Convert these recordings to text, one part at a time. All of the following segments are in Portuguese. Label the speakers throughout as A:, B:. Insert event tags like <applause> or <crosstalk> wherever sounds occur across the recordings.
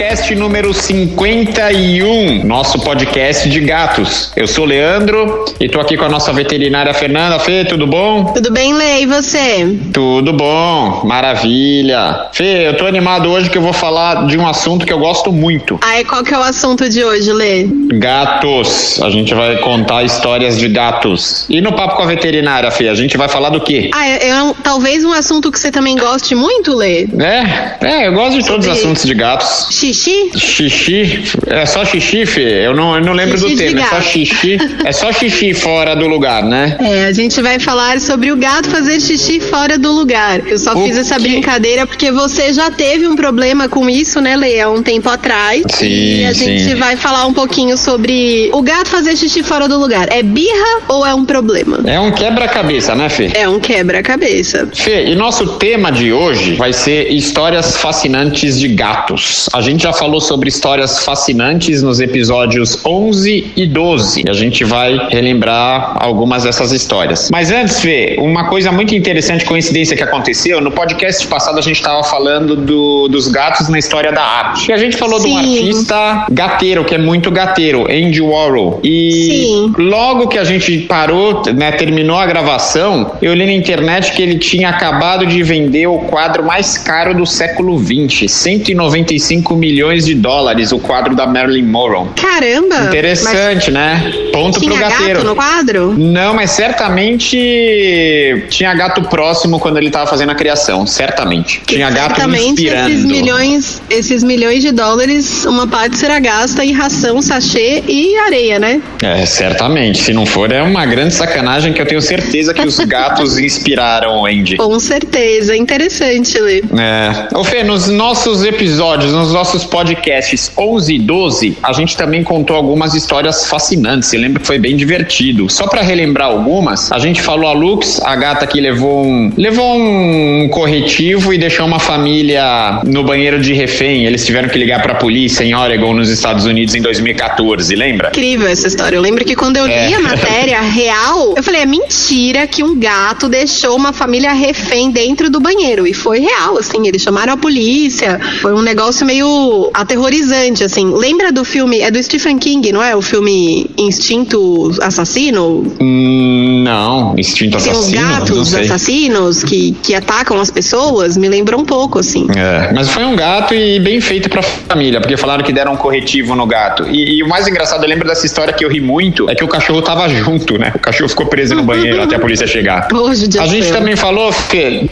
A: Roncast número 51, nosso podcast de gatos. Eu sou o Leandro e tô aqui com a nossa veterinária Fernanda. Fê, tudo bom?
B: Tudo bem, Lê? E você?
A: Tudo bom, maravilha. Fê, eu tô animado hoje que eu vou falar de um assunto que eu gosto muito.
B: Ah, e qual que é o assunto de hoje, Lê?
A: Gatos. A gente vai contar histórias de gatos. E no papo com a veterinária, Fê, a gente vai falar do quê?
B: Ah, é, é um- talvez um assunto que você também goste muito, Lê?
A: É, é, eu gosto de todos os assuntos de gatos.
B: Xixi?
A: Xixi, é só xixi, Fê? Eu não, eu não lembro
B: Xixi
A: do tema, é só
B: gato.
A: xixi. É só xixi fora do lugar, né?
B: É, a gente vai falar sobre o gato fazer xixi fora do lugar. Eu só
A: O
B: fiz essa
A: quê?
B: brincadeira porque você já teve um problema com isso, né? Há um tempo atrás.
A: Sim,
B: E a gente
A: sim.
B: vai falar um pouquinho sobre o gato fazer xixi fora do lugar. É birra ou é um problema?
A: É um quebra-cabeça, né, Fê?
B: É um quebra-cabeça.
A: Fê, e nosso tema de hoje vai ser histórias fascinantes de gatos. A gente já falou sobre histórias fascinantes nos episódios 11 e 12. E a gente vai relembrar algumas dessas histórias. Mas antes, Fê, uma coisa muito interessante, coincidência que aconteceu, no podcast passado a gente estava falando do- dos gatos na história da arte. E a gente falou de um
B: Sim.
A: artista gateiro, que é muito gateiro, Andy Warhol. E
B: Sim.
A: logo que a gente parou, né, terminou a gravação, eu li na internet que ele tinha acabado de vender o quadro mais caro do século XX, 195 milhões de dólares, o quadro da Marilyn Monroe.
B: Caramba!
A: Interessante, né? Ponto
B: Mas
A: pro
B: tinha
A: gateiro.
B: gato no quadro?
A: Não, mas certamente tinha gato próximo quando ele tava fazendo a criação, certamente. Tinha gato
B: Certamente
A: inspirando.
B: esses milhões, esses milhões de dólares, uma parte será gasta em ração, sachê e areia, né?
A: É, certamente. Se não for, é uma grande sacanagem que eu tenho certeza que os <laughs> gatos inspiraram o Andy.
B: Com certeza, interessante, Lê.
A: É. Ô Fê, nos nossos episódios, nos nossos podcasts 11 e 12, a gente também contou algumas histórias fascinantes. Eu lembro que foi bem divertido. Só pra relembrar algumas, a gente falou a Lux, a gata que levou um, levou um corretivo e deixou uma família no banheiro de refém. Eles tiveram que ligar pra polícia em Oregon, nos Estados Unidos, em 2014, lembra?
B: Incrível essa história. Eu lembro que quando eu li
A: É.
B: a matéria <laughs> real, eu falei, é mentira que um gato deixou uma família refém dentro do banheiro. E foi real, assim, eles chamaram a polícia. Foi um negócio meio aterrorizante, assim. Lembra do filme, é do Stephen King, não é? O filme Instinto Assassino?
A: Hum, não, instinto
B: Tem os
A: assassino,
B: gatos assassinos que, que atacam as pessoas, me lembra um pouco, assim.
A: É, mas foi um gato e bem feito pra família, porque falaram que deram um corretivo no gato. E, e o mais engraçado, eu lembro dessa história que eu ri muito, é que o cachorro tava junto, né? O cachorro ficou preso no banheiro até a polícia chegar. <laughs>
B: Hoje
A: A gente
B: céu.
A: também falou,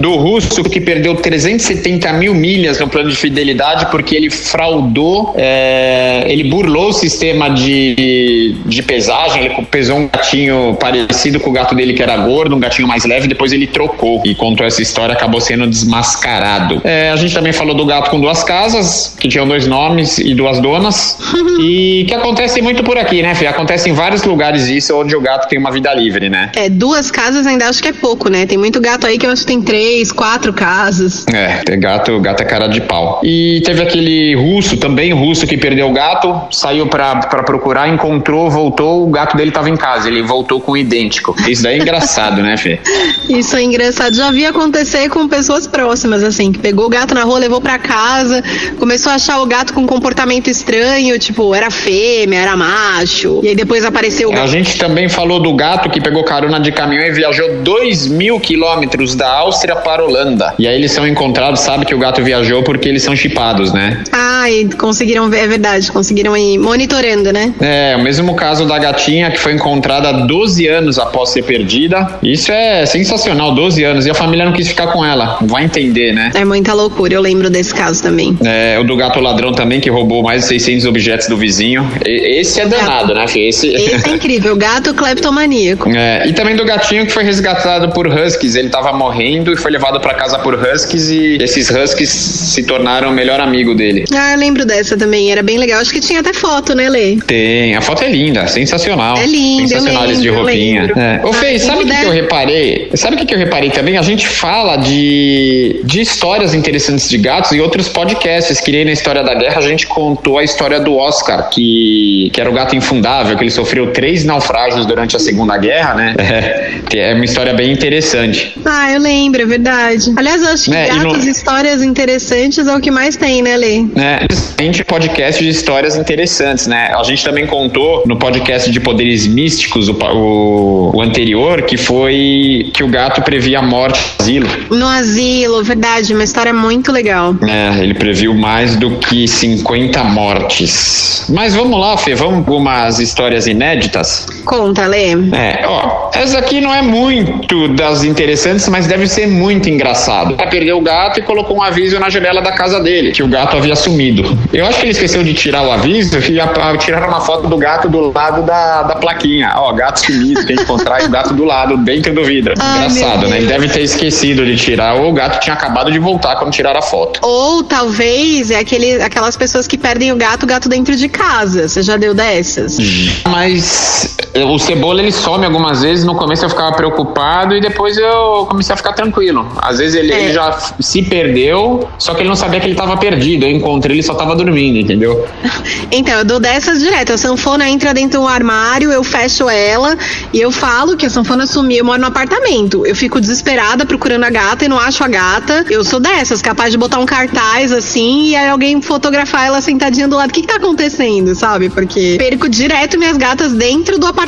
A: do russo que perdeu 370 mil milhas no plano de fidelidade porque ele fraudou, é, ele burlou o sistema de, de pesagem, ele pesou um gatinho parecido com o gato dele que era gordo, um gatinho mais leve, depois ele trocou e contou essa história, acabou sendo desmascarado. É, a gente também falou do gato com duas casas, que tinham dois nomes e duas donas, <laughs> e que acontece muito por aqui, né, Fê? Acontece em vários lugares isso, onde o gato tem uma vida livre, né?
B: É, duas casas ainda acho que é pouco, né? Tem muito gato aí que eu acho que tem três, quatro casas.
A: É, tem gato, gato é cara de pau. E teve aquele russo, também russo, que perdeu o gato, saiu pra, pra procurar, encontrou, voltou, o gato dele tava em casa, ele voltou com o idêntico. Isso daí é engraçado, né, Fê?
B: Isso é engraçado. Já vi acontecer com pessoas próximas, assim, que pegou o gato na rua, levou pra casa, começou a achar o gato com um comportamento estranho, tipo, era fêmea, era macho. E aí depois apareceu o
A: A
B: gato.
A: gente também falou do gato que pegou carona de caminhão e viajou 2 mil quilômetros da Áustria para a Holanda. E aí eles são encontrados, sabe que o gato viajou porque eles são chipados, né?
B: Ah, e conseguiram ver, é verdade, conseguiram ir monitorando, né?
A: É, o mesmo caso da gatinha que foi encontrada 12 anos após ser perdida. Isso é sensacional, 12 anos. E a família não quis ficar com ela. Vai entender, né?
B: É muita loucura, eu lembro desse caso também.
A: É, o do gato ladrão também, que roubou mais de 600 objetos do vizinho. E- esse é danado, né? Esse...
B: Esse é incrível, gato cleptomaníaco. <laughs>
A: É, e também do gatinho que foi resgatado por huskies. Ele tava morrendo e foi levado pra casa por huskies e esses huskies se tornaram o melhor amigo dele.
B: Ah, eu lembro dessa também, era bem legal. Acho que tinha até foto, né, Lê?
A: Tem, a foto é linda, sensacional.
B: É linda,
A: de
B: lembro, eu
A: roupinha. É. Ô, Fê, sabe o que, que, eu reparei? Sabe o que, que eu reparei também? A gente fala de, de histórias interessantes de gatos e outros podcasts. Que nem na História da Guerra a gente contou a história do Oscar, que, que era o gato infundável, que ele sofreu três naufrágios durante a Segunda Guerra, né? É, <laughs> é uma história bem interessante.
B: Ah, eu lembro, é verdade. Aliás, eu acho que é, gatos, no... histórias interessantes é o que mais tem, né, Lê?
A: É, a gente podcast de histórias interessantes, né? A gente também contou no podcast de poderes místicos, o, o, o anterior, que foi que o gato previa a morte no asilo.
B: No asilo, verdade, uma história muito legal.
A: É, ele previu mais do que 50 mortes. Mas vamos lá, Fê, vamos com umas histórias inéditas?
B: Conta, Lê.
A: É, ó, essa aqui não é muito das interessantes, mas deve ser muito engraçado. Ele perdeu o gato e colocou um aviso na janela da casa dele, que o gato havia sumido. Eu acho que ele esqueceu de tirar o aviso e tiraram uma foto do gato do lado da, da plaquinha. Ó, gato sumido, tem que encontrar o gato do lado, dentro do vidro. Ai, Engraçado, né? Ele deve ter esquecido de tirar, ou o gato tinha acabado de voltar quando tiraram a foto.
B: Ou talvez é aquele, aquelas pessoas que perdem o gato, o gato dentro de casa. Você já deu dessas?
A: Mas o Cebola ele some algumas vezes, no começo eu ficava preocupado e depois eu comecei a ficar tranquilo. Às vezes ele, é. ele já se perdeu, só que ele não sabia que ele estava perdido. Eu encontrei, ele só estava dormindo, entendeu? <laughs>
B: Então, eu dou dessas direto. A sanfona entra dentro do armário, eu fecho ela e eu falo que a sanfona sumiu. Eu moro no apartamento. Eu fico desesperada procurando a gata e não acho a gata. Eu sou dessas, capaz de botar um cartaz assim e aí alguém fotografar ela sentadinha do lado. O que, que tá acontecendo, sabe? Porque perco direto minhas gatas dentro do apartamento.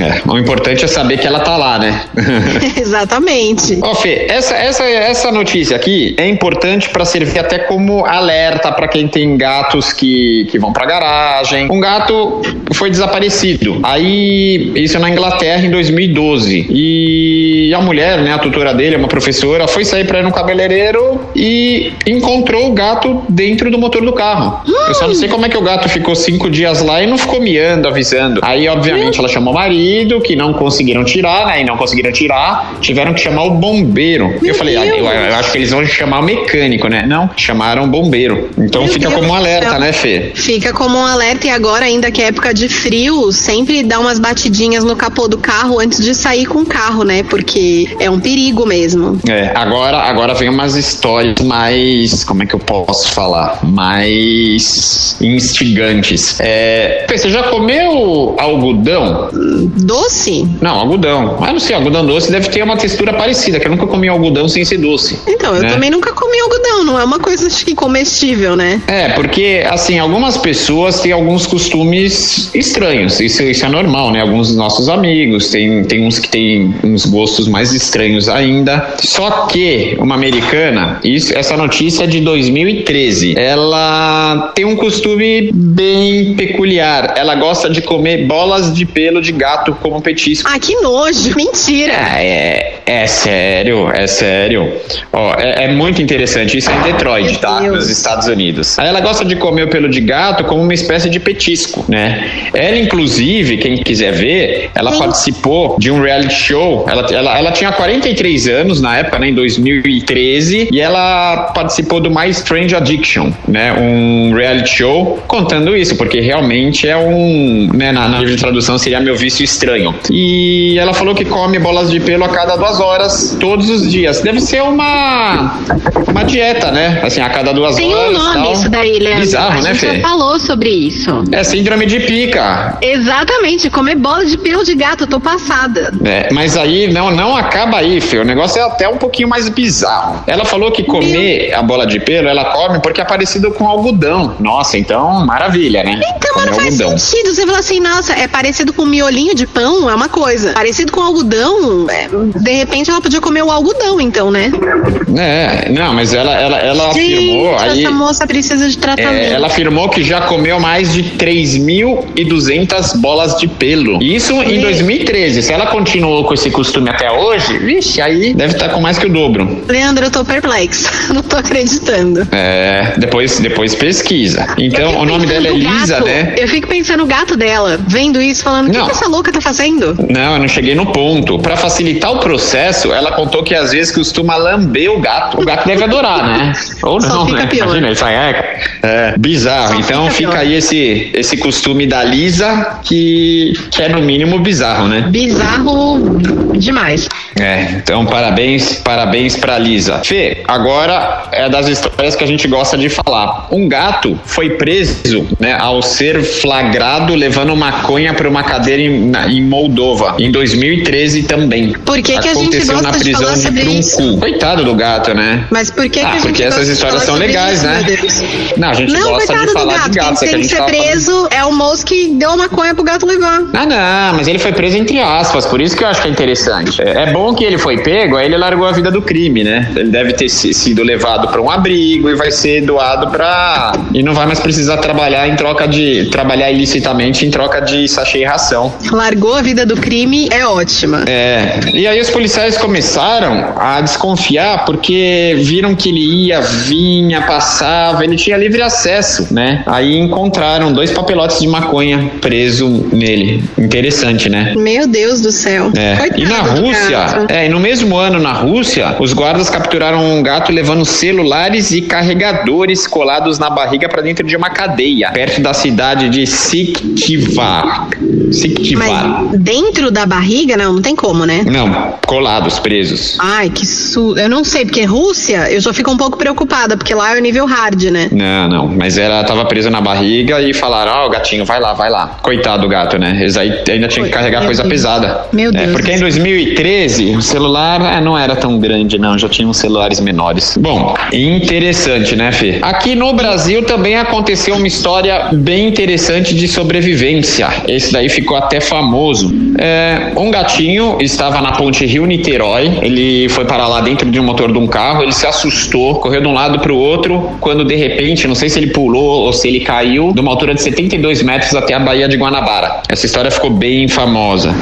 A: É, o importante é saber que ela tá lá, né? <laughs> <laughs>
B: Exatamente.
A: Ó, Fê, essa, essa, essa notícia aqui é importante para servir até como alerta para quem tem gatos que, que vão pra garagem. Um gato foi desaparecido. Aí, isso na Inglaterra em 2012. E a mulher, né, a tutora dele, uma professora, foi sair para ir no cabeleireiro e encontrou o gato dentro do motor do carro. Eu só não sei como é que o gato ficou cinco dias lá e não ficou miando, avisando. Aí, obviamente, ela chamou o marido, que não conseguiram tirar, né? E não conseguiram tirar, tiveram que chamar o bombeiro. Meu eu falei, ah, eu, eu, acho que eles vão chamar o mecânico, né? Não, chamaram o bombeiro. Então Meu fica Deus como um alerta, né, Fê?
B: Fica como um alerta e agora, ainda que é época de frio, sempre dá umas batidinhas no capô do carro antes de sair com o carro, né? Porque é um perigo mesmo.
A: É, agora, agora vem umas histórias mais. Como é que eu posso falar? Mais instigantes. É, você já comeu algodão?
B: Doce?
A: Não, algodão. Mas não sei, algodão doce deve ter uma textura parecida, que eu nunca comi algodão sem ser doce.
B: Então, eu né? também nunca comi algodão, não é uma coisa acho que comestível, né?
A: É, porque assim, algumas pessoas têm alguns costumes estranhos. Isso, isso é normal, né? Alguns dos nossos amigos, tem, tem uns que têm uns gostos mais estranhos ainda. Só que uma americana, isso, essa notícia é de 2013, ela tem um costume bem peculiar. Ela gosta de comer bolas de pelo de gato como petisco.
B: Ah, que nojo! Mentira!
A: É, é, é sério, é sério. Ó, é, é, muito interessante. Isso é em Detroit, tá? Nos Estados Unidos. Aí ela gosta de comer o pelo de gato como uma espécie de petisco, né? Ela, inclusive, quem quiser ver, ela Sim. participou de um reality show. Ela, ela, ela tinha 43 anos na época, né? Em 2013. E ela participou do My Strange Addiction, né? Um reality show contando isso, porque realmente é um. Né, na, na livro de tradução seria meu vício estranho. E ela falou que come bolas de pelo a cada duas horas, todos os dias. Deve ser uma. Uma dieta, né? Assim, a cada duas
B: Tem
A: horas.
B: Tem um nome tal. isso daí, Leandro.
A: Bizarro,
B: a
A: né,
B: gente
A: Fê?
B: já falou sobre isso.
A: É síndrome de pica.
B: Exatamente, comer bola de pelo de gato, eu tô passada.
A: É, mas aí não, não acaba aí, Fê. O negócio é até um pouquinho mais bizarro. Ela falou que comer Meu... a bola de pelo, ela come porque é parecido com algodão. Nossa, então maravilha, né?
B: Então, mas não faz sentido. Você fala assim, nossa, é parecido com miolinho de pão, é uma coisa. Parecido com algodão, é, de repente ela podia comer o algodão, então, né?
A: É, não, mas ela, ela, ela Gente, afirmou.
B: Essa
A: aí,
B: moça precisa de tratamento. É,
A: ela afirmou que já comeu mais de 3.200 bolas de pelo. Isso em 2013. Se ela continuou com esse costume até hoje, vixe, aí deve estar com mais que o dobro.
B: Leandro, eu tô perplexa. <laughs> Não tô acreditando.
A: É, depois, depois pesquisa. Então, o nome dela é Lisa,
B: gato,
A: né?
B: Eu fico pensando no gato dela, vendo isso, falando o que, que, essa louca tá fazendo?
A: Não, eu não cheguei no ponto. Para facilitar o processo, ela contou que às vezes costuma lamber o gato. O gato deve adorar, né? Ou não, né? Pior. Imagina, isso aí é, é bizarro. Só então fica, fica aí esse, esse costume da Lisa que, que é no mínimo bizarro, né?
B: Bizarro demais.
A: É, então parabéns, parabéns pra Lisa. Fê, agora é das histórias que a gente gosta de falar. Um gato foi preso, né, ao ser flagrado levando maconha para uma cadeira em, na, em, Moldova, em 2013 também.
B: Por que, que a gente gosta
A: na prisão
B: de falar sobre
A: de
B: isso?
A: Coitado do gato, né?
B: Mas por que,
A: ah,
B: que a gente
A: porque essas histórias são legais,
B: isso,
A: né? Não, a gente
B: não,
A: gosta de falar
B: gato.
A: de gato.
B: Quem tem que ser preso falando... é o moço que deu maconha pro gato levar.
A: Ah, não, mas ele foi preso entre aspas, por isso que eu acho que é interessante. É, é bom que ele foi pego, aí ele largou a vida do crime, né? Ele deve ter sido levado para um abrigo e vai ser doado para e não vai mais precisar trabalhar em troca de trabalhar ilicitamente em troca de sachê e ração.
B: Largou a vida do crime é ótima.
A: É. E aí os policiais começaram a desconfiar porque viram que ele ia, vinha, passava, ele tinha livre acesso, né? Aí encontraram dois papelotes de maconha preso nele. Interessante, né?
B: Meu Deus do céu.
A: É. e na Rússia, é, e no mesmo ano na Rússia, os guardas capturaram um gato levando celulares e carregadores colados na barriga para dentro de uma cadeia, perto da cidade de Siktivar.
B: Siktivar. Mas dentro da barriga, não, não tem como, né?
A: Não, colados, presos.
B: Ai, que su... Eu não sei, porque Rússia, eu já fico um pouco preocupada, porque lá é o nível hard, né?
A: Não, não, mas ela tava presa na barriga e falaram, ó, oh, gatinho, vai lá, vai lá. Coitado do gato, né? Eles aí ainda tinham que carregar coisa
B: Deus.
A: pesada.
B: Meu Deus.
A: É, porque em 2013, o celular é, não era tão grande, não, já tinham celulares menores. Bom, interessante, né, Fê? Aqui no Brasil também aconteceu uma história bem interessante de sobrevivência. Esse daí ficou até famoso. É, um gatinho estava na ponte Rio-Niterói, ele foi parar lá dentro de um motor de um carro, ele se assustou, correu de um lado para o outro, quando de repente, não sei se ele pulou ou se ele caiu, de uma altura de 72 metros até a Baía de Guanabara. Essa história ficou bem famosa.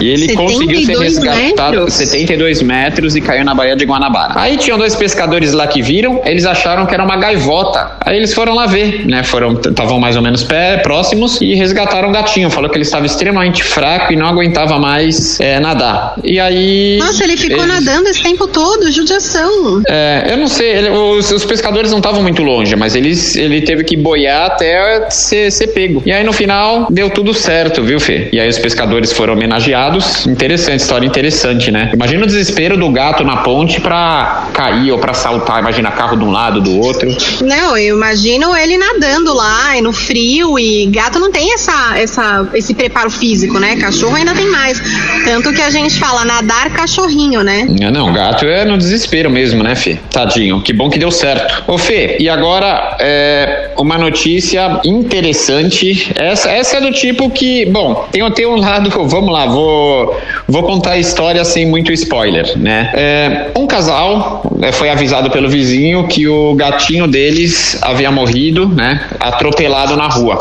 A: E ele conseguiu ser resgatado metros? 72 metros e caiu na Baía de Guanabara. Aí tinham dois pescadores lá que viram, eles acharam que era uma gaivota. Aí eles foram lá ver, né? Foram, estavam mais ou menos pé, próximos e resgataram o gatinho. Falou que ele estava extremamente fraco e não aguentava mais é, nadar. E aí.
B: Nossa, ele ficou eles... nadando esse tempo todo, judiação.
A: É, eu não sei, ele, os, os, pescadores não estavam muito longe, mas eles, ele teve que boiar até ser, ser pego. E aí no final deu tudo certo, viu, Fê? E aí os pescadores foram homenageados Interessante, história interessante, né? Imagina o desespero do gato na ponte pra cair ou pra saltar. Imagina carro de um lado, do outro.
B: Não, eu imagino ele nadando lá, e no frio, e gato não tem essa, essa, esse preparo físico, né? Cachorro ainda tem mais. Tanto que a gente fala nadar cachorrinho, né?
A: Não, gato é no desespero mesmo, né, Fê? Tadinho. Que bom que deu certo. Ô, Fê, e agora é uma notícia interessante. Essa, essa é do tipo que, bom, tem, tem um lado, <laughs> vamos lá, vou vou, contar a história sem muito spoiler, né? É, um casal é, foi avisado pelo vizinho que o gatinho deles havia morrido, né? Atropelado na rua.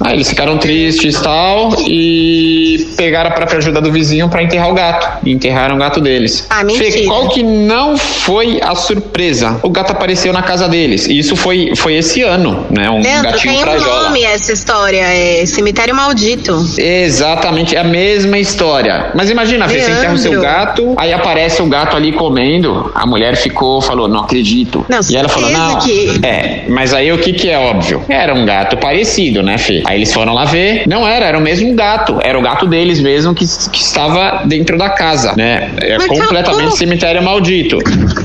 A: Aí eles ficaram tristes e tal e pegaram a própria ajuda do vizinho para enterrar o gato. E enterraram o gato deles.
B: Ah, mentira. Fê,
A: qual que não foi a surpresa? O gato apareceu na casa deles. E isso foi, foi esse ano, né? Um
B: Leandro,
A: gatinho
B: tem
A: frajola.
B: um nome essa história, é Cemitério Maldito.
A: Exatamente, é a mesma história. Mas imagina, Fê, você enterra o seu gato, aí aparece o gato ali comendo, a mulher ficou, falou, não acredito.
B: Não,
A: e ela falou, não,
B: que...
A: é, mas aí o que que é óbvio? Era um gato parecido, né, Fê? Aí eles foram lá ver, não era, era o mesmo gato, era o gato deles mesmo que, que estava dentro da casa, né? É mas completamente cemitério maldito.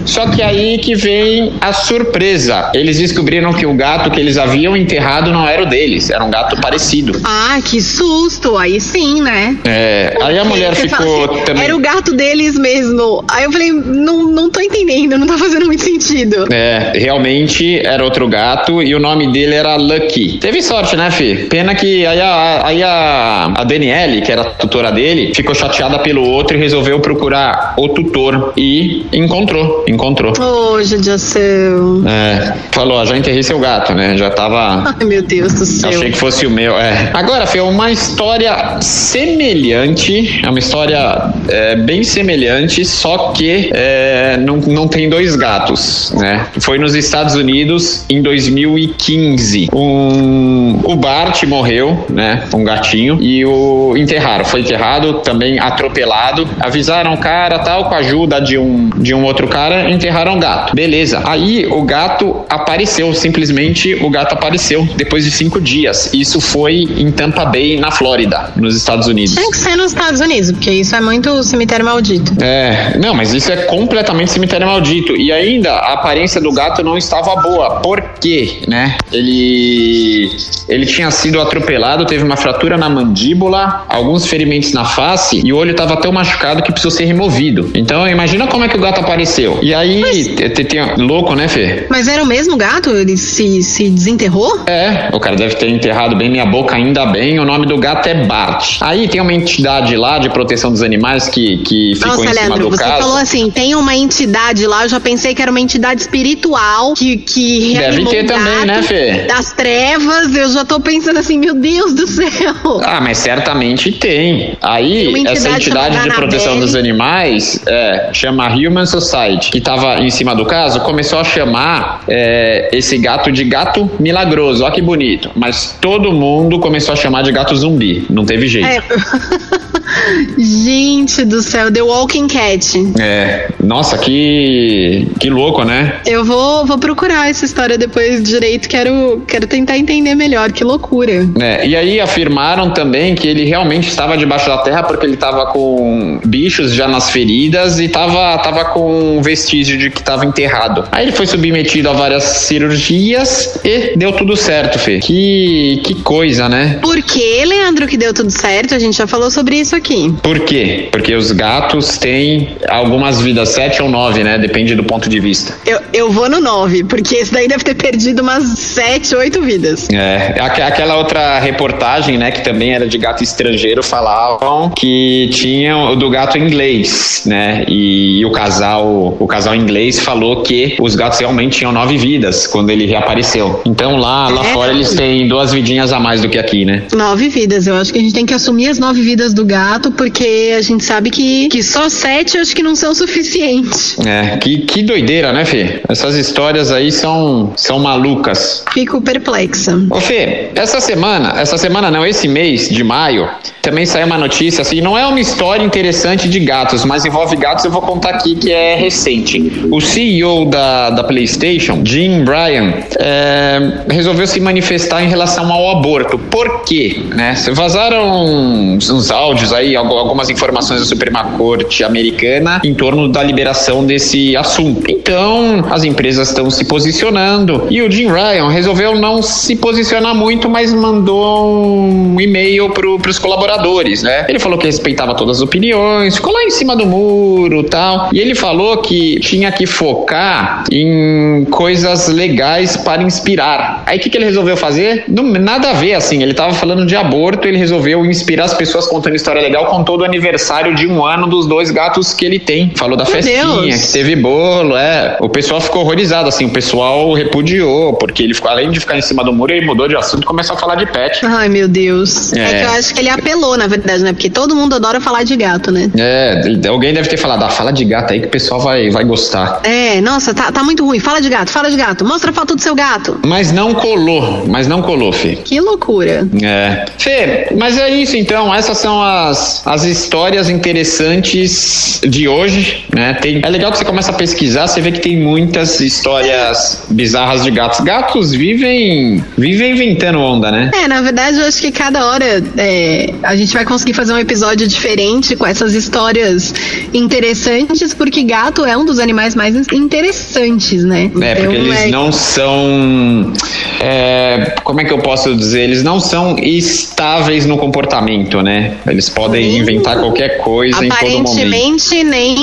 A: Só que aí que vem a surpresa. Eles descobriram que o gato que eles haviam enterrado não era o deles, era um gato parecido.
B: Ah, que susto! Aí sim, né?
A: É, aí a mulher ficou
B: assim,
A: também.
B: Era o gato deles mesmo. Aí eu falei, não, não tô entendendo, não tá fazendo muito sentido.
A: É, realmente era outro gato e o nome dele era Lucky. Teve sorte, né, Fê? Pena que aí a, aí a, a Daniele, que era a tutora dele, ficou chateada pelo outro e resolveu procurar o tutor e encontrou. Encontrou.
B: Ô, oh, judiação.
A: É, falou, ó, já enterrei seu gato, né? Já tava.
B: Ai, meu Deus do céu.
A: Achei que fosse o meu. É. Agora, Fê, uma história semelhante é uma história é, bem semelhante, só que é, não, não tem dois gatos, né? Foi nos Estados Unidos em 2015. Um, o bar Bart morreu, né? Um gatinho. E o enterraram. Foi enterrado, também atropelado. Avisaram o cara, tal, com a ajuda de um, de um outro cara, enterraram o gato. Beleza. Aí o gato apareceu, simplesmente o gato apareceu depois de cinco dias. Isso foi em Tampa Bay, na Flórida, nos Estados Unidos.
B: Tem que ser nos Estados Unidos, porque isso é muito cemitério maldito.
A: É, não, mas isso é completamente cemitério maldito. E ainda a aparência do gato não estava boa. Por quê, né? Ele ele tinha sido atropelado, teve uma fratura na mandíbula, alguns ferimentos na face e o olho estava tão machucado que precisou ser removido. Então, imagina como é que o gato apareceu. E aí, mas... tem, tem, louco, né, Fê?
B: Mas era o mesmo gato? Ele se, se desenterrou?
A: É, o cara deve ter enterrado bem minha boca, ainda bem. O nome do gato é Bart. Aí tem uma entidade lá de proteção dos animais que, que ficou
B: Nossa,
A: em cima
B: Leandro,
A: do
B: você
A: caso.
B: falou assim, tem uma entidade lá, eu já pensei que era uma entidade espiritual que, que
A: Deve ter também, né, Fê?
B: Das trevas, eu já tô pensando assim, meu Deus do céu.
A: Ah, mas certamente tem. Aí,
B: Uma entidade
A: essa entidade de proteção dos animais é, chama Human Society, que estava em cima do caso, começou a chamar é, esse gato de gato milagroso. Olha que bonito. Mas todo mundo começou a chamar de gato zumbi. Não teve jeito.
B: É. <laughs> Gente do céu, The Walking Cat.
A: É, nossa, que que louco, né?
B: Eu vou, vou procurar essa história depois direito, quero, quero tentar entender melhor, que loucura.
A: É, e aí afirmaram também que ele realmente estava debaixo da terra porque ele estava com bichos já nas feridas e estava tava com vestígio de que estava enterrado. Aí ele foi submetido a várias cirurgias e deu tudo certo, Fê. Que, que coisa, né?
B: Por que, Leandro, que deu tudo certo? A gente já falou sobre isso aqui.
A: Por quê? Porque os gatos têm algumas vidas, sete ou nove, né? Depende do ponto de vista.
B: Eu, eu vou no 9, porque esse daí deve ter perdido umas 7, 8 vidas.
A: É, aqu- aquela outra reportagem, né, que também era de gato estrangeiro, falavam que tinham o do gato inglês, né, e, o casal, o casal inglês falou que os gatos realmente tinham nove vidas quando ele reapareceu. Então lá, lá
B: É?
A: fora eles têm duas vidinhas a mais do que aqui, né?
B: Nove vidas. Eu acho que a gente tem que assumir as nove vidas do gato, porque a gente sabe que, que só sete acho que não são suficientes.
A: É, que, que doideira, né, Fê? Essas histórias aí são, são malucas.
B: Fico perplexa.
A: Ô Fê, essa semana, essa semana não, esse mês de maio, também saiu uma notícia, assim, não é uma história interessante de gatos, mas envolve gatos, eu vou contar aqui que é recente. O CEO da, da PlayStation, Jim Bryan, é, resolveu se manifestar em relação ao aborto. Por quê? Né? Vazaram uns, uns áudios aí, algu- algumas informações da Suprema Corte americana em torno da liberação desse assunto. Então, as empresas estão se posicionando e o Jim Ryan resolveu não se posicionar muito, mas mandou um e-mail para os colaboradores, né? Ele falou que respeitava todas as opiniões, ficou lá em cima do muro, tal. E ele falou que tinha que focar em coisas legais para inspirar. Aí o que, que ele resolveu fazer? Não, nada a ver, assim. Ele tava falando de aborto, ele resolveu inspirar as pessoas contando história legal com todo o aniversário de um ano dos dois gatos que ele tem. Falou da
B: Meu
A: festinha,
B: Deus.
A: que teve bolo, é. O pessoal ficou horrorizado, assim. O pessoal repudiou, porque ele ficou, além de ficar em cima do muro, ele mudou de assunto e começou a falar de pet.
B: Ai, meu Deus. É.
A: É.
B: que eu acho que ele apelou, na verdade, né? Porque todo mundo adora falar de gato, né?
A: É, alguém deve ter falado, ah, fala de gato aí que o pessoal vai, vai gostar.
B: É, nossa, tá, tá muito ruim. Fala de gato, fala de gato. Mostra a foto do seu gato.
A: Mas não colou, mas não colou, Fê.
B: Que loucura.
A: É. Fê, mas é isso então. Essas são as, as histórias interessantes de hoje, né? Tem, é legal que você começa a pesquisar, você vê que tem muitas histórias bizarras de gatos. Gatos vivem, vivem inventando onda, né?
B: É, na verdade, eu acho que cada hora é, a gente vai conseguir fazer um episódio diferente com essas histórias interessantes, porque gato é um dos animais mais interessantes, né?
A: É, porque
B: Então,
A: eles
B: é-
A: não são. É, como é que eu posso dizer? Eles não são estáveis no comportamento, né? Eles podem
B: Sim.
A: inventar qualquer coisa em todo momento.
B: Aparentemente, nem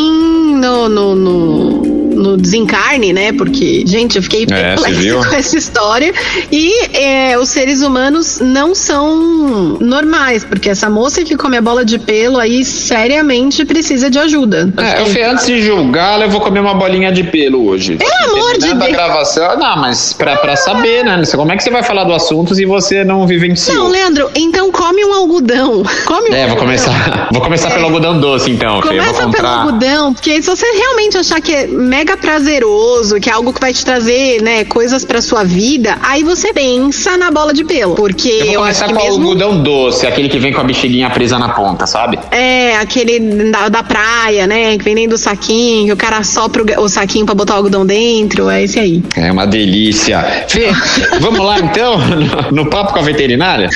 B: no, no, no, no desencarne, né? Porque, gente, eu fiquei
A: É,
B: perplexa <laughs> com essa história. E é, os seres humanos não são normais, porque essa moça que come a bola de pelo aí seriamente precisa de ajuda.
A: É, eu fui antes de julgá-la, eu vou comer uma bolinha de pelo hoje.
B: Pelo amor de Deus.
A: gravação, não, mas pra, pra saber, né? Como é que você vai falar do assunto se você não vivenciou?
B: Não, Leandro, então come um algodão. <laughs> Come um
A: É, vou
B: algodão.
A: começar. Vou começar pelo algodão doce, então, Vou
B: Começa pelo
A: comprar.
B: algodão, porque se você realmente achar que é mega prazeroso, que é algo que vai te trazer, né, coisas pra sua vida, aí você pensa na bola de pelo. Porque
A: eu vou
B: eu
A: começar
B: acho
A: com
B: que
A: o
B: mesmo.
A: algodão doce, aquele que vem com a bexiguinha presa na ponta, sabe?
B: É, aquele da, da praia, né? Que vem dentro do saquinho, que o cara sopra o, o saquinho pra botar o algodão dentro, é esse aí.
A: É uma delícia. Fê, <laughs> vamos lá então no, no papo com a veterinária?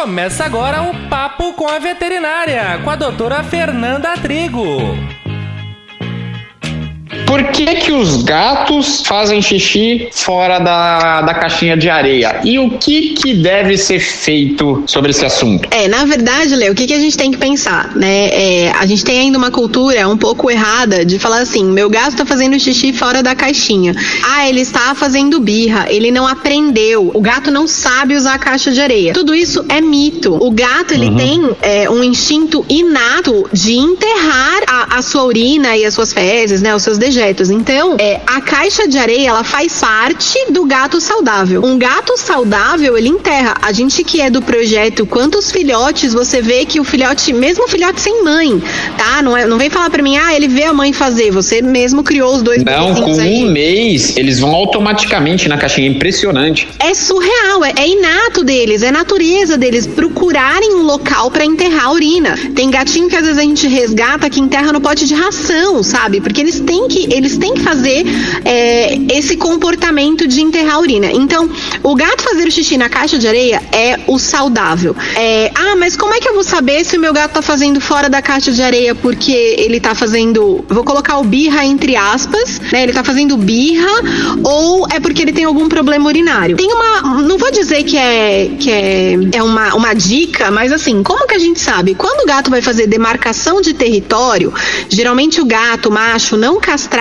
C: Começa agora o Papo com a Veterinária, com a doutora Fernanda Trigo.
A: Por que, que os gatos fazem xixi fora da, da caixinha de areia? E o que, que deve ser feito sobre esse assunto?
B: É, na verdade, Léo, o que, que a gente tem que pensar, né? É, a gente tem ainda uma cultura um pouco errada de falar assim: meu gato tá fazendo xixi fora da caixinha. Ah, ele está fazendo birra, ele não aprendeu. O gato não sabe usar a caixa de areia. Tudo isso é mito. O gato, ele tem é, um instinto inato de enterrar a, a sua urina e as suas fezes, né? Os seus dejetos. Então, é, a caixa de areia, ela faz parte do gato saudável. Um gato saudável, ele enterra. A gente que é do projeto Quantos Filhotes, você vê que o filhote, mesmo o filhote sem mãe, tá? Não, é, não vem falar pra mim, ah, ele vê a mãe fazer. Você mesmo criou os dois
A: Não, com
B: aí.
A: um mês, eles vão automaticamente na caixinha. Impressionante.
B: É surreal, é, é inato deles, é natureza deles procurarem um local pra enterrar a urina. Tem gatinho que às vezes a gente resgata que enterra no pote de ração, sabe? Porque eles têm que, eles têm que fazer é, esse comportamento de enterrar a urina. Então, o gato fazer o xixi na caixa de areia é o saudável. É, ah, mas como é que eu vou saber se o meu gato tá fazendo fora da caixa de areia porque ele tá fazendo, vou colocar o birra entre aspas, né? Ele tá fazendo birra ou é porque ele tem algum problema urinário? Tem uma, não vou dizer que é que é, é uma, uma dica, mas assim, como que a gente sabe? Quando o gato vai fazer demarcação de território, geralmente o gato macho não castrado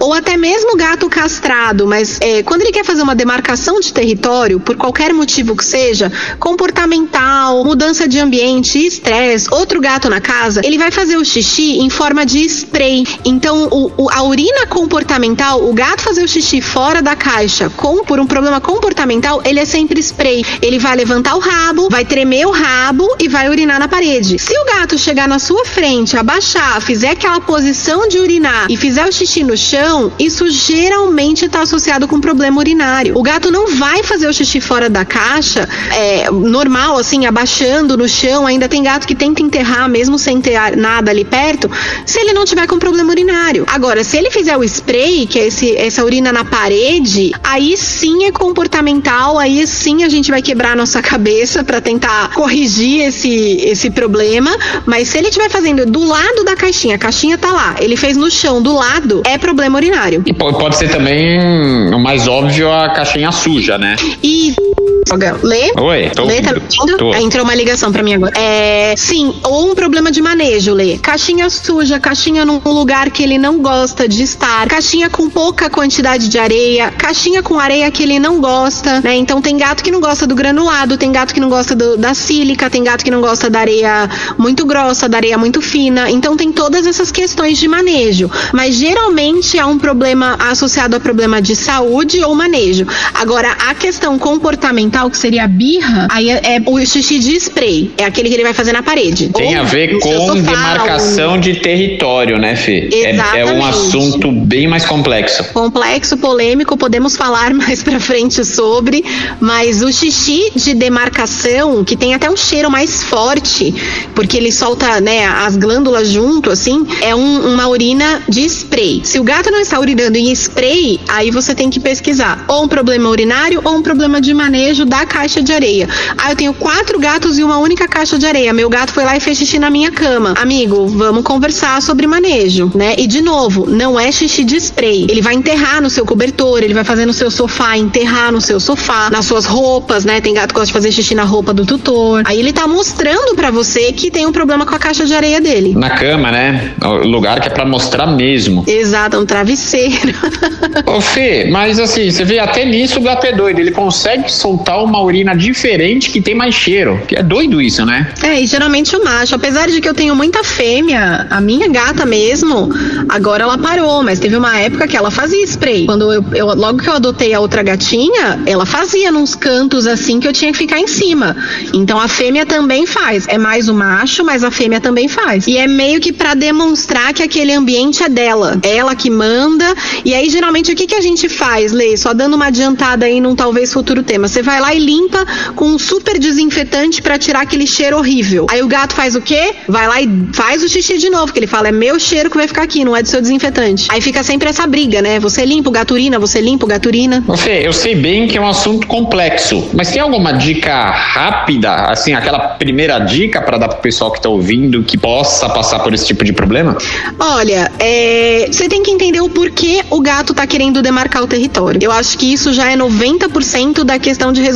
B: ou até mesmo gato castrado, mas é, quando ele quer fazer uma demarcação de território, por qualquer motivo que seja, comportamental, mudança de ambiente, estresse, outro gato na casa, ele vai fazer o xixi em forma de spray. Então, o, o- a urina comportamental, o gato fazer o xixi fora da caixa com por um problema comportamental, ele é sempre spray. Ele vai levantar o rabo, vai tremer o rabo e vai urinar na parede. Se o gato chegar na sua frente, abaixar, fizer aquela posição de urinar e fizer o xixi no chão, isso geralmente está associado com problema urinário. O gato não vai fazer o xixi fora da caixa, é, normal, assim, abaixando no chão. Ainda tem gato que tenta enterrar, mesmo sem ter nada ali perto, se ele não tiver com problema urinário. Agora, se ele fizer o spray, que é esse, essa urina na parede, aí sim é comportamental, aí sim a gente vai quebrar a nossa cabeça para tentar corrigir esse, esse problema. Mas se ele estiver fazendo do lado da caixinha, a caixinha tá lá, ele fez no chão do lado, é problema urinário.
A: E po- pode ser também o mais óbvio a caixinha suja, né?
B: E. Lê?
A: Oi, tô
B: Lê, tá me
A: ouvindo.
B: Ah, Entrou uma ligação pra mim agora. É, sim, ou um problema de manejo, Lê. Caixinha suja, caixinha num lugar que ele não gosta de estar, caixinha com pouca quantidade de areia, caixinha com areia que ele não gosta, né? Então tem gato que não gosta do granulado, tem gato que não gosta do- da sílica, tem gato que não gosta da areia muito grossa, da areia muito fina. Então tem todas essas questões de manejo. Mas geralmente é um problema associado a problema de saúde ou manejo. Agora, a questão comportamental, que seria a birra, aí é, é o xixi de spray. É aquele que ele vai fazer na parede.
A: Tem
B: Ou
A: a ver com
B: sofá,
A: demarcação de território, né, Fê? É, é um assunto bem mais complexo.
B: complexo, polêmico, podemos falar <laughs> mais pra frente sobre, mas o xixi de demarcação, que tem até um cheiro mais forte, porque ele solta, né, as glândulas junto, assim, é um- uma urina de spray. Se o gato não está urinando em spray, aí você tem que pesquisar ou um problema urinário ou um problema de manejo da caixa de areia. Ah, eu tenho quatro gatos e uma única caixa de areia. Meu gato foi lá e fez xixi na minha cama. Amigo, vamos conversar sobre manejo, né? E de novo, não é xixi de spray. Ele vai enterrar no seu cobertor, ele vai fazer no seu sofá, enterrar no seu sofá, nas suas roupas, né? Tem gato que gosta de fazer xixi na roupa do tutor. Aí ele tá mostrando pra você que tem um problema com a caixa de areia dele.
A: Na cama, né? O lugar que é pra mostrar mesmo.
B: Exato, um travesseiro. <laughs>
A: Ô, Fê, mas assim, você vê até nisso o gato é doido. Ele consegue soltar uma urina diferente que tem mais cheiro. Que é doido isso, né?
B: É, e geralmente o macho, apesar de que eu tenho muita fêmea, a minha gata mesmo, agora ela parou, mas teve uma época que ela fazia spray. Quando eu, eu logo que eu adotei a outra gatinha, ela fazia nos cantos assim que eu tinha que ficar em cima. Então a fêmea também faz. É mais o macho, mas a fêmea também faz. E é meio que para demonstrar que aquele ambiente é dela. É ela que manda. E aí, geralmente, o que, que a gente faz, Lei? Só dando uma adiantada aí num talvez futuro tema. Você vai lá e limpa com um super desinfetante para tirar aquele cheiro horrível. Aí o gato faz o quê? Vai lá e faz o xixi de novo, que ele fala, é meu cheiro que vai ficar aqui, não é do seu desinfetante. Aí fica sempre essa briga, né? Você limpa o gaturina, você limpa o gaturina.
A: Fê, eu sei bem que é um assunto complexo, mas tem alguma dica rápida, assim, aquela primeira dica para dar pro pessoal que tá ouvindo que possa passar por esse tipo de problema?
B: Olha, é, você tem que entender o porquê o gato tá querendo demarcar o território. Eu acho que isso já é 90% da questão de resolver.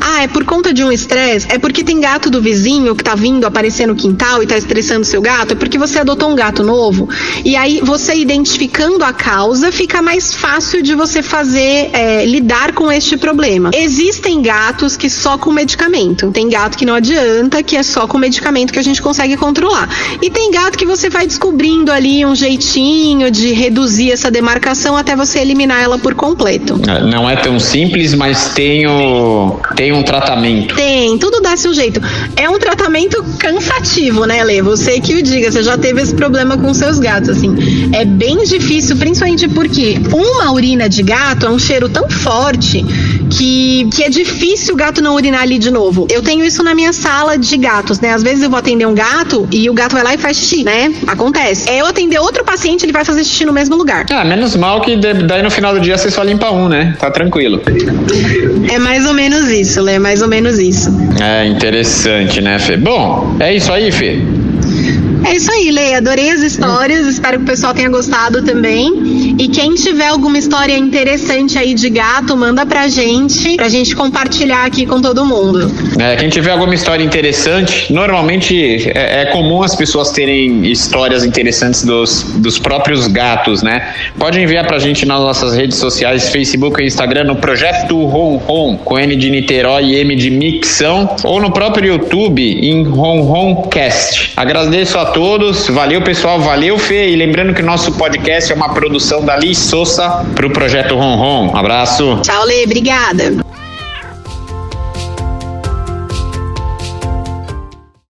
B: Ah, é por conta de um estresse? É porque tem gato do vizinho que tá vindo aparecer no quintal e tá estressando seu gato? É porque você adotou um gato novo? E aí, você identificando a causa, fica mais fácil de você fazer, é, lidar com este problema. Existem gatos que só com medicamento. Tem gato que não adianta, que é só com medicamento que a gente consegue controlar. E tem gato que você vai descobrindo ali um jeitinho de reduzir essa demarcação até você eliminar ela por completo.
A: É, não é tão simples, mas tem, tem um tratamento.
B: Tem, tudo dá seu jeito. É um tratamento cansativo, né, Lê? Você que o diga, você já teve esse problema com seus gatos, assim. É bem difícil, principalmente porque uma urina de gato é um cheiro tão forte que, que é difícil o gato não urinar ali de novo. Eu tenho isso na minha sala de gatos, né? Às vezes eu vou atender um gato e o gato vai lá e faz xixi, né? Acontece. É eu atender outro paciente, ele vai fazer xixi no mesmo lugar.
A: Ah, menos mal que daí no final do dia você só limpa um, né? Tá tranquilo.
B: É mais ou menos isso, Lê, é mais ou menos isso.
A: É interessante, né, Fê? Bom, é isso aí, Fê.
B: É isso aí, Lê. Adorei as histórias. Espero que o pessoal tenha gostado também. E quem tiver alguma história interessante aí de gato, manda pra gente, pra gente compartilhar aqui com todo mundo.
A: É, quem tiver alguma história interessante, normalmente é, é comum as pessoas terem histórias interessantes dos, dos próprios gatos, né? Pode enviar pra gente nas nossas redes sociais, Facebook e Instagram, no Projeto Ron Ron, com N de Niterói e M de Micção, ou no próprio YouTube, em Ron Ron Cast. Agradeço a todos, valeu pessoal, valeu Fê, e lembrando que o nosso podcast é uma produção da Liz Souza para o Projeto Ron Ron. Abraço.
B: Tchau, Lê, obrigada.